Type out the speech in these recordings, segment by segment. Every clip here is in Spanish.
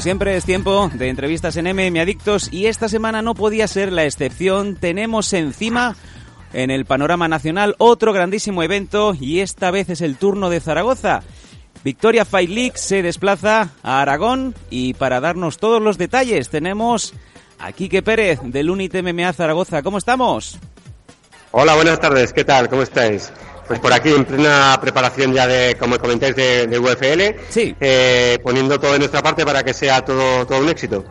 siempre, es tiempo de entrevistas en MM Adictos y esta semana no podía ser la excepción. Tenemos encima en el panorama nacional otro grandísimo evento y esta vez es el turno de Zaragoza. Victoria Fight League se desplaza a Aragón y para darnos todos los detalles tenemos a Quique Pérez del Unit MMA Zaragoza. ¿Cómo estamos? Hola, buenas tardes. ¿Qué tal? ¿Cómo estáis? Pues por aquí en plena preparación ya de, como comentáis, de, de UFL, Sí. eh, poniendo todo de nuestra parte para que sea todo, todo un éxito.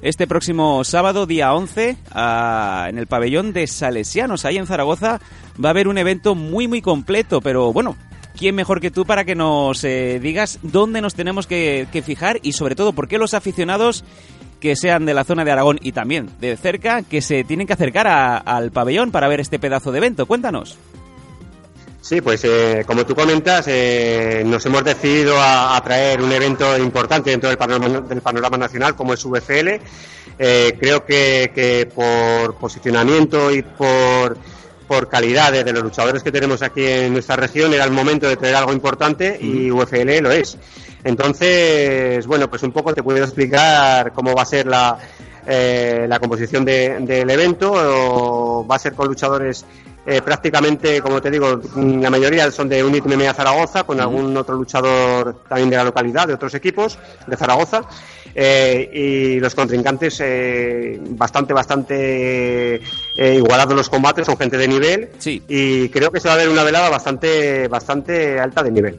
Este próximo sábado, día 11, ah, en el pabellón de Salesianos, ahí en Zaragoza, va a haber un evento muy, muy completo. Pero bueno, ¿quién mejor que tú para que nos eh, digas dónde nos tenemos que, que fijar y sobre todo por qué los aficionados que sean de la zona de Aragón y también de cerca, que se tienen que acercar a- al pabellón para ver este pedazo de evento? Cuéntanos. Sí, pues eh, como tú comentas, eh, nos hemos decidido a, a traer un evento importante dentro del panorama, del panorama nacional como es VFL. Eh, creo que, que por posicionamiento y por, por calidad de, los luchadores que tenemos aquí en nuestra región era el momento de traer algo importante y UFL lo es. Entonces, bueno, pues un poco te puedo explicar cómo va a ser la, eh, la composición de- del evento. o va a ser con luchadores eh, prácticamente, como te digo, mm, la mayoría son de Unit MMA Zaragoza, con algún otro luchador también de la localidad, de otros equipos de Zaragoza. Eh, y los contrincantes eh, bastante, bastante eh, igualados los combates, son gente de nivel. Sí. Y creo que se va a ver una velada bastante, bastante alta de nivel.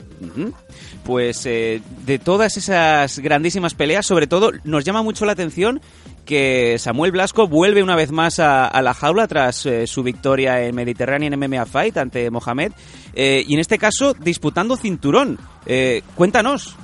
Pues eh, de todas esas grandísimas peleas, sobre todo, nos llama mucho la atención que Samuel Blasco vuelve una vez más a, la jaula tras eh, su victoria en Mediterranean MMA Fight ante Mohamed. eh, y en este caso, disputando cinturón. Eh, cuéntanos.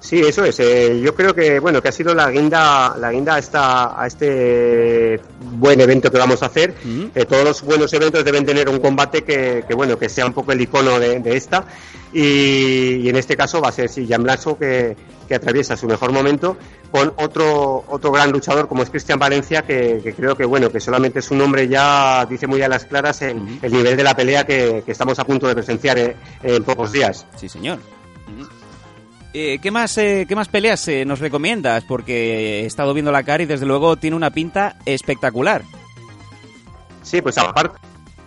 Sí, eso es. Eh, yo creo que bueno que ha sido la guinda, la guinda a, esta, a este buen evento que vamos a hacer. Eh, todos los buenos eventos deben tener un combate que, que, bueno que sea un poco el icono de, de esta. Y, y en este caso va a ser sí, Jan que, que atraviesa su mejor momento con otro otro gran luchador como es Cristian Valencia que, que creo que bueno que solamente su nombre ya dice muy a las claras el, el nivel de la pelea que, que estamos a punto de presenciar eh, en pocos días. Sí, señor. Eh, ¿qué, más, eh, ¿Qué más peleas eh, nos recomiendas? Porque he estado viendo la cara y desde luego tiene una pinta espectacular. Sí, pues aparte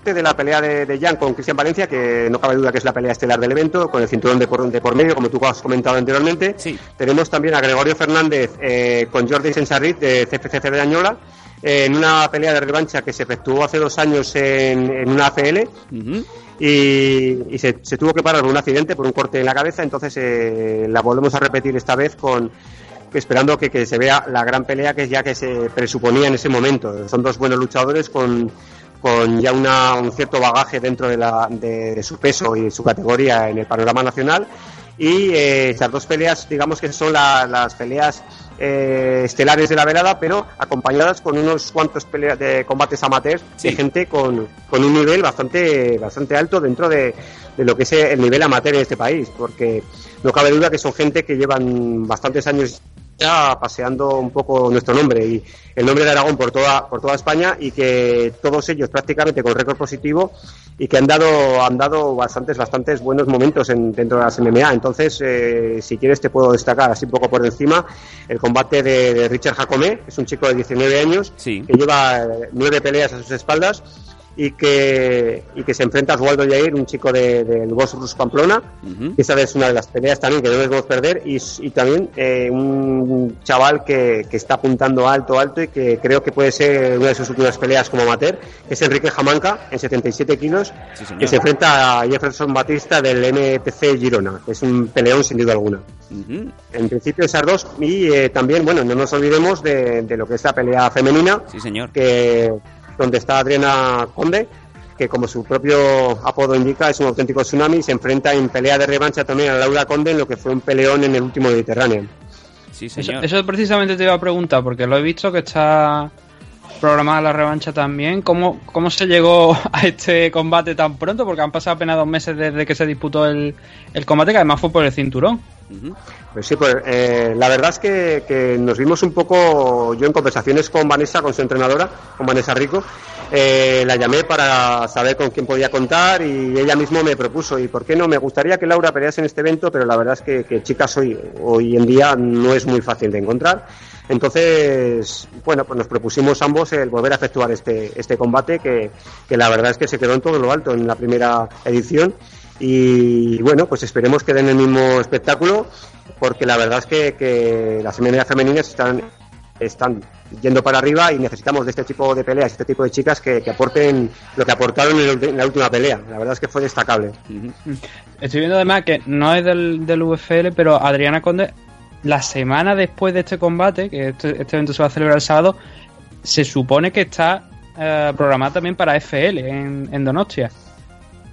de la pelea de, de Jan con Cristian Valencia, que no cabe duda que es la pelea estelar del evento, con el cinturón de por, de por medio, como tú has comentado anteriormente, Sí. tenemos también a Gregorio Fernández eh, con Jordi Sensarrit de CFCC de Añola, eh, en una pelea de revancha que se efectuó hace dos años en, en una AFL Ujú. Y, se, tuvo que parar por un accidente, por un corte en la cabeza, entonces eh, la volvemos a repetir esta vez con esperando que, que se vea la gran pelea que ya que se presuponía en ese momento. Son dos buenos luchadores con, con ya una, un cierto bagaje dentro de, la, de, de su peso y su categoría en el panorama nacional. Y eh, estas dos peleas, digamos que son la- las peleas eh, estelares de la velada, pero acompañadas con unos cuantos peleas de combates amateurs Sí. de gente con, con un nivel bastante, bastante alto dentro de, de lo que es el nivel amateur en este país, porque no cabe duda que son gente que llevan bastantes años ya paseando un poco nuestro nombre y el nombre de Aragón por toda por toda España y que todos ellos prácticamente con récord positivo y que han dado han dado bastantes bastantes buenos momentos en, dentro de las MMA entonces eh, si quieres te puedo destacar así un poco por encima el combate de, de Richard Jacomé que es un chico de 19 años Sí. que lleva nueve peleas a sus espaldas y que, y que se enfrenta a Oswaldo Yair, un chico de- del Boss Rus Pamplona. Ujú. Esa es una de las peleas también que no debemos perder. Y, y también eh, un chaval que, que está apuntando alto, alto y que creo que puede ser una de sus últimas peleas como amateur, que es Enrique Jamanca, en 77 kilos, Sí, que se enfrenta a Jefferson Batista del MPC Girona, que es un peleón sin duda alguna. Ujú. En principio esas dos y eh, también, bueno, no nos olvidemos de, de lo que es la pelea femenina, Sí, señor. que donde está Adriana Conde, que como su propio apodo indica es un auténtico tsunami, y se enfrenta en pelea de revancha también a Laura Conde en lo que fue un peleón en el último Mediterráneo. Sí, Eso, señor. eso precisamente te iba a preguntar, porque lo he visto que está programada la revancha también. ¿Cómo, ¿Cómo se llegó a este combate tan pronto? Porque han pasado apenas dos meses desde que se disputó el, el combate, que además fue por el cinturón. Pues sí, pues eh, la verdad es que, nos vimos un poco, yo en conversaciones con Vanessa, con su entrenadora, con Vanessa Rico, eh, la llamé para saber con quién podía contar y ella mismo me propuso, ¿y por qué no? Me gustaría que Laura pelease en este evento, pero la verdad es que, chicas hoy, hoy en día no es muy fácil de encontrar. Entonces, bueno, pues nos propusimos ambos el volver a efectuar este, este combate que, que la verdad es que se quedó en todo lo alto en la primera edición y bueno, pues esperemos que den el mismo espectáculo porque la verdad es que, las MMA femeninas están, están yendo para arriba y necesitamos de este tipo de peleas, este tipo de chicas que, aporten lo que aportaron en, la última pelea. La verdad es que fue destacable. Estoy viendo además que no es del, del UFL, pero Adriana Conde la semana después de este combate, que este, este, evento se va a celebrar el sábado, se supone que está eh, programado también para FL en, Donostia.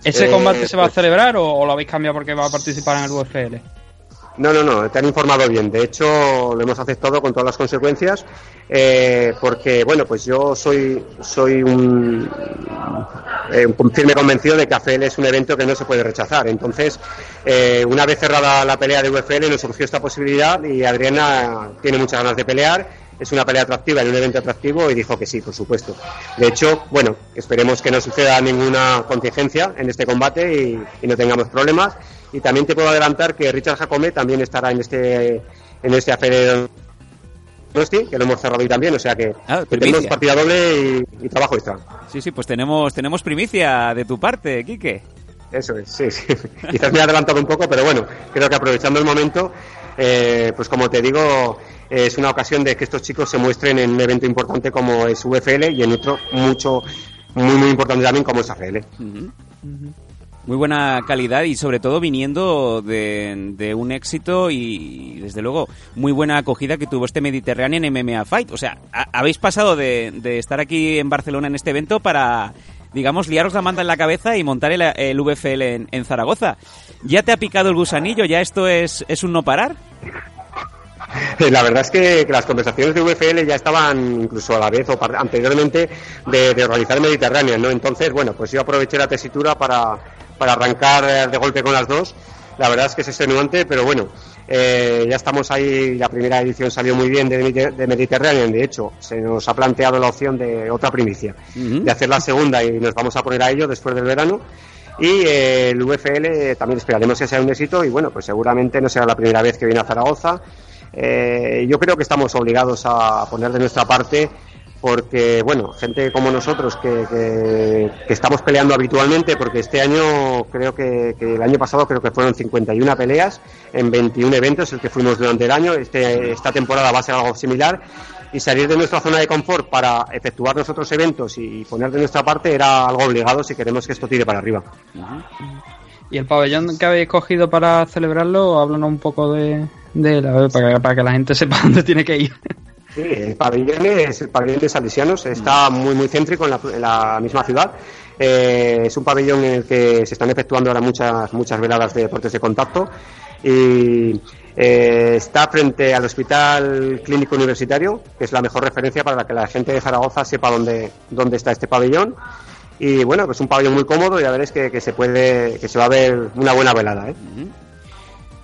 ¿Ese eh, combate se va a pues- celebrar o, lo habéis cambiado porque va a participar en el UFL? No, no, no, te han informado bien. De hecho, lo hemos aceptado con todas las consecuencias, eh, porque, bueno, pues yo soy, soy un, eh, un firme convencido de que AFL es un evento que no se puede rechazar. Entonces, eh, una vez cerrada la pelea de UFL, nos surgió esta posibilidad y Adriana tiene muchas ganas de pelear. Es una pelea atractiva en un evento atractivo y dijo que sí, por supuesto. De hecho, bueno, esperemos que no suceda ninguna contingencia en este combate y, y no tengamos problemas y también te puedo adelantar que Richard Jacome también estará en este en este AFL que lo hemos cerrado hoy también, o sea que, ah, tenemos partida doble y, trabajo extra. Sí, sí, pues tenemos tenemos primicia de tu parte, Quique. Eso es, sí, sí. Quizás me he adelantado un poco, pero bueno, creo que aprovechando el momento, eh, pues como te digo, es una ocasión de que estos chicos se muestren en un evento importante como es UFL y en otro mucho, muy, muy importante también como es AFL muy buena calidad y sobre todo viniendo de, un éxito y desde luego muy buena acogida que tuvo este Mediterranean MMA Fight. O sea, habéis pasado de, estar aquí en Barcelona en este evento para, digamos, liaros la manta en la cabeza y montar el, VFL en, Zaragoza. ¿Ya te ha picado el gusanillo? ¿Ya esto es, es un no parar? La verdad es que, las conversaciones de VFL ya estaban incluso a la vez o anteriormente de, de organizar Mediterráneo, ¿no? Entonces, bueno, pues yo aproveché la tesitura para, para arrancar eh, de golpe con las dos. La verdad es que es extenuante, pero bueno, eh, ya estamos ahí. La primera edición salió muy bien de, de Mediterranean. De hecho, se nos ha planteado la opción de otra primicia, de hacer la segunda y nos vamos a poner a ello después del verano. Y eh, el VFL también esperaremos que sea un éxito y bueno, pues seguramente no será la primera vez que viene a Zaragoza. Yo creo que estamos obligados a poner de nuestra parte porque, bueno, gente como nosotros que, estamos peleando habitualmente, porque este año, creo que, el año pasado creo que fueron 51 peleas en 21 eventos, el que fuimos durante el año, este, esta temporada va a ser algo similar, y salir de nuestra zona de confort para efectuar nosotros eventos y poner de nuestra parte era algo obligado si queremos que esto tire para arriba. ¿Y el pabellón que habéis cogido para celebrarlo? Háblanos un poco de, de él, para, para que la gente sepa dónde tiene que ir. Sí, el pabellón es el pabellón de Salesianos, está muy muy céntrico en la, misma ciudad. Eh, es un pabellón en el que se están efectuando ahora muchas muchas veladas de deportes de contacto y eh, está frente al Hospital Clínico Universitario, que es la mejor referencia para que la gente de Zaragoza sepa dónde, dónde está este pabellón. Y bueno, pues un pabellón muy cómodo y ya veréis que, se puede, que se va a ver una buena velada. ¿eh?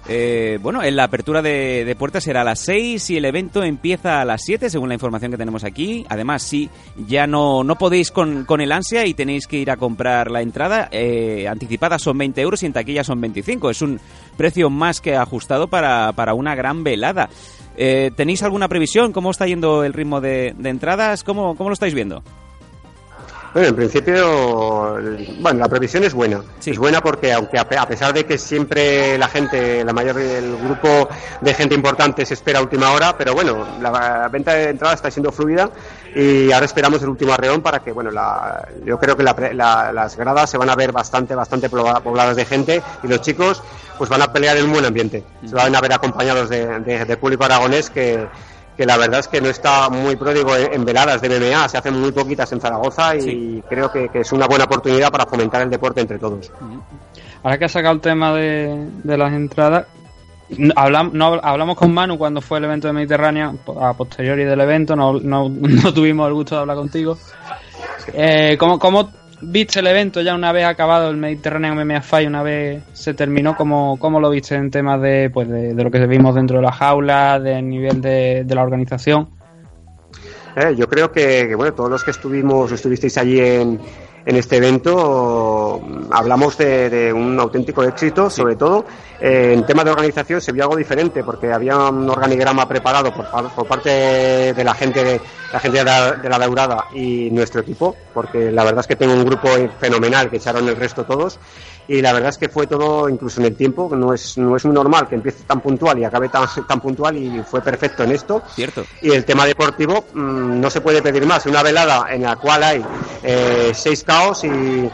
Eh, bueno, en la apertura de, puertas será a las 6 y el evento empieza a las 7, según la información que tenemos aquí. Además, si ya no, no podéis con, el ansia y tenéis que ir a comprar la entrada, eh, anticipada son 20 euros y en taquilla son 25. Es un precio más que ajustado para, una gran velada. Eh, ¿Tenéis alguna previsión? ¿Cómo está yendo el ritmo de, entradas? ¿Cómo, ¿Cómo lo estáis viendo? Bueno, en principio, bueno, la previsión es buena. Es buena porque, aunque a pesar de que siempre la gente, la mayor del grupo de gente importante se espera a última hora, pero bueno, la venta de entrada está siendo fluida y ahora esperamos el último arreón para que, bueno, la, yo creo que las gradas se van a ver bastante, bastante pobladas de gente y los chicos pues van a pelear en un buen ambiente. Se van a ver acompañados de, de público aragonés que que la verdad es que no está muy pródigo en veladas de MMA, se hacen muy poquitas en Zaragoza y creo que, es una buena oportunidad para fomentar el deporte entre todos. Ahora que ha sacado el tema de, las entradas, hablamos, no, hablamos con Manu cuando fue el evento de Mediterránea, a posteriori del evento, no, no, tuvimos el gusto de hablar contigo. Eh, ¿cómo, viste el evento ya una vez acabado el Mediterráneo MMA Fight, una vez se terminó? ¿Cómo, cómo lo viste en temas de, pues de, lo que vimos dentro de la jaula, del nivel de, la organización? Eh, yo creo que, que, bueno, todos los que estuvimos, estuvisteis allí en, en este evento hablamos de, un auténtico éxito, sobre todo eh, en tema de organización se vio algo diferente porque había un organigrama preparado por, por parte de la gente de la gente de la, de la Daurada y nuestro equipo, porque la verdad es que tengo un grupo fenomenal que echaron el resto todos y la verdad es que fue todo, incluso en el tiempo, no es, no es muy normal que empiece tan puntual y acabe tan, tan puntual y fue perfecto en esto. Cierto. Y el tema deportivo mm, no se puede pedir más. Una velada en la cual hay eh, seis caos y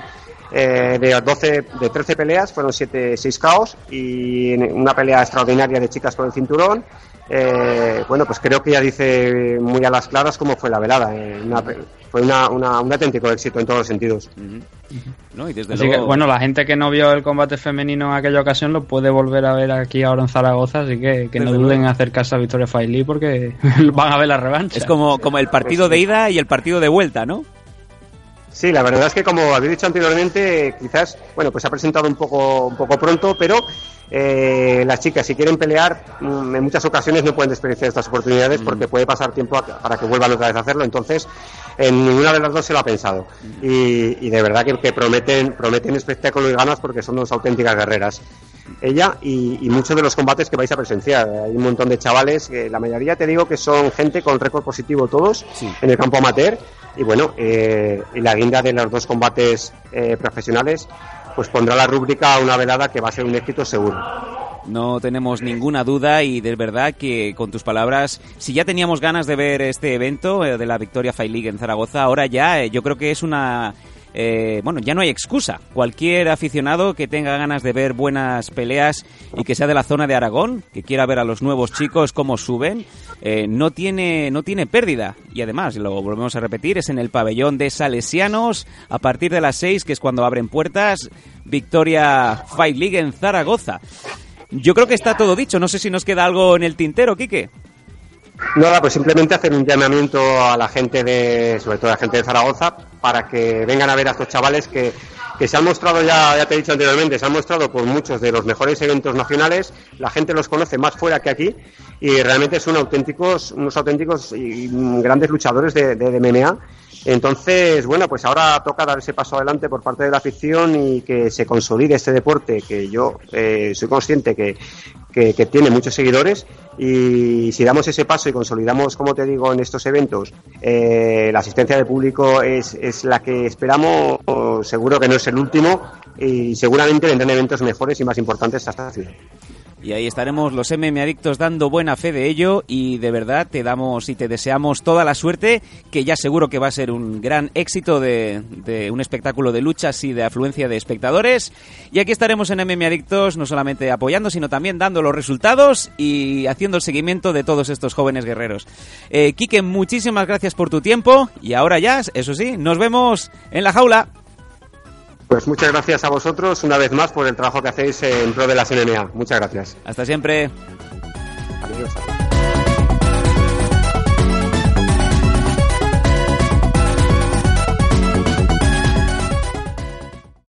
eh, de 12, de 13 peleas fueron siete, seis caos y una pelea extraordinaria de chicas por el cinturón eh, bueno, pues creo que ya dice muy a las claras cómo fue la velada. Eh, fue una, un auténtico éxito en todos los sentidos. bueno, la gente que no vio el combate femenino en aquella ocasión lo puede volver a ver aquí ahora en Zaragoza, así que, que no duden en acercarse a Victoria Faili porque van a ver la revancha. Es como, como el partido de ida y el partido de vuelta, ¿no? Sí, la verdad es que como habéis dicho anteriormente, quizás, bueno, pues ha presentado un poco, un poco pronto, pero eh, las chicas si quieren pelear mm, en muchas ocasiones no pueden desperdiciar estas oportunidades porque puede pasar tiempo para que vuelvan otra vez a hacerlo. Entonces en ninguna de las dos se lo ha pensado. Y, de verdad que, prometen prometen espectáculo y ganas porque son dos auténticas guerreras ella y, muchos de los combates que vais a presenciar. Hay un montón de chavales la mayoría te digo que son gente con récord positivo todos en el campo amateur. Y bueno eh, y la guinda de los dos combates eh, profesionales pues pondrá la rúbrica una velada que va a ser un éxito seguro. No tenemos ninguna duda y de verdad que con tus palabras, si ya teníamos ganas de ver este evento eh, de la Victoria Fight League en Zaragoza, ahora ya eh, yo creo que es una eh, bueno, ya no hay excusa. Cualquier aficionado que tenga ganas de ver buenas peleas y que sea de la zona de Aragón, que quiera ver a los nuevos chicos cómo suben, eh, no, tiene, no tiene pérdida. Y además, lo volvemos a repetir, es en el pabellón de Salesianos a partir de las 6, que es cuando abren puertas, Victoria Fight League en Zaragoza. Yo creo que está todo dicho. No sé si nos queda algo en el tintero, Quique. Nada, pues simplemente hacer un llamamiento a la gente de, sobre todo a la gente de Zaragoza, para que vengan a ver a estos chavales que, que se han mostrado ya, ya te he dicho anteriormente, se han mostrado por muchos de los mejores eventos nacionales, la gente los conoce más fuera que aquí y realmente son auténticos, unos auténticos y grandes luchadores de, de, de MMA entonces, bueno, pues ahora toca dar ese paso adelante por parte de la afición y que se consolide este deporte que yo eh, soy consciente que, que, tiene muchos seguidores y si damos ese paso y consolidamos, como te digo, en estos eventos, eh, la asistencia de público es, es la que esperamos, seguro que no es el último y seguramente vendrán eventos mejores y más importantes hasta esta ciudad. Y ahí estaremos los MM Adictos dando buena fe de ello y de verdad te damos y te deseamos toda la suerte, que ya seguro que va a ser un gran éxito de, un espectáculo de luchas y de afluencia de espectadores. Y aquí estaremos en MM Adictos no solamente apoyando, sino también dando los resultados y haciendo el seguimiento de todos estos jóvenes guerreros. Eh, Quique, muchísimas gracias por tu tiempo y ahora ya, eso sí, nos vemos en la jaula. Pues muchas gracias a vosotros una vez más por el trabajo que hacéis en pro de las NMA. Muchas gracias. Hasta siempre. Adiós.